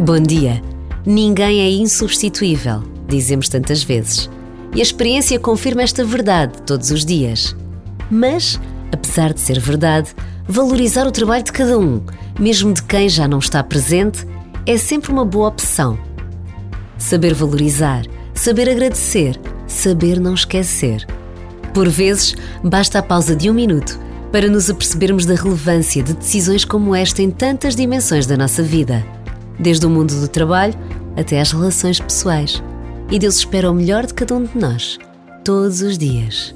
Bom dia. Ninguém é insubstituível, dizemos tantas vezes. E a experiência confirma esta verdade todos os dias. Mas, apesar de ser verdade, valorizar o trabalho de cada um, mesmo de quem já não está presente, é sempre uma boa opção. Saber valorizar, saber agradecer, saber não esquecer. Por vezes, basta a pausa de um minuto para nos apercebermos da relevância de decisões como esta em tantas dimensões da nossa vida, desde o mundo do trabalho até às relações pessoais. E Deus espera o melhor de cada um de nós, todos os dias.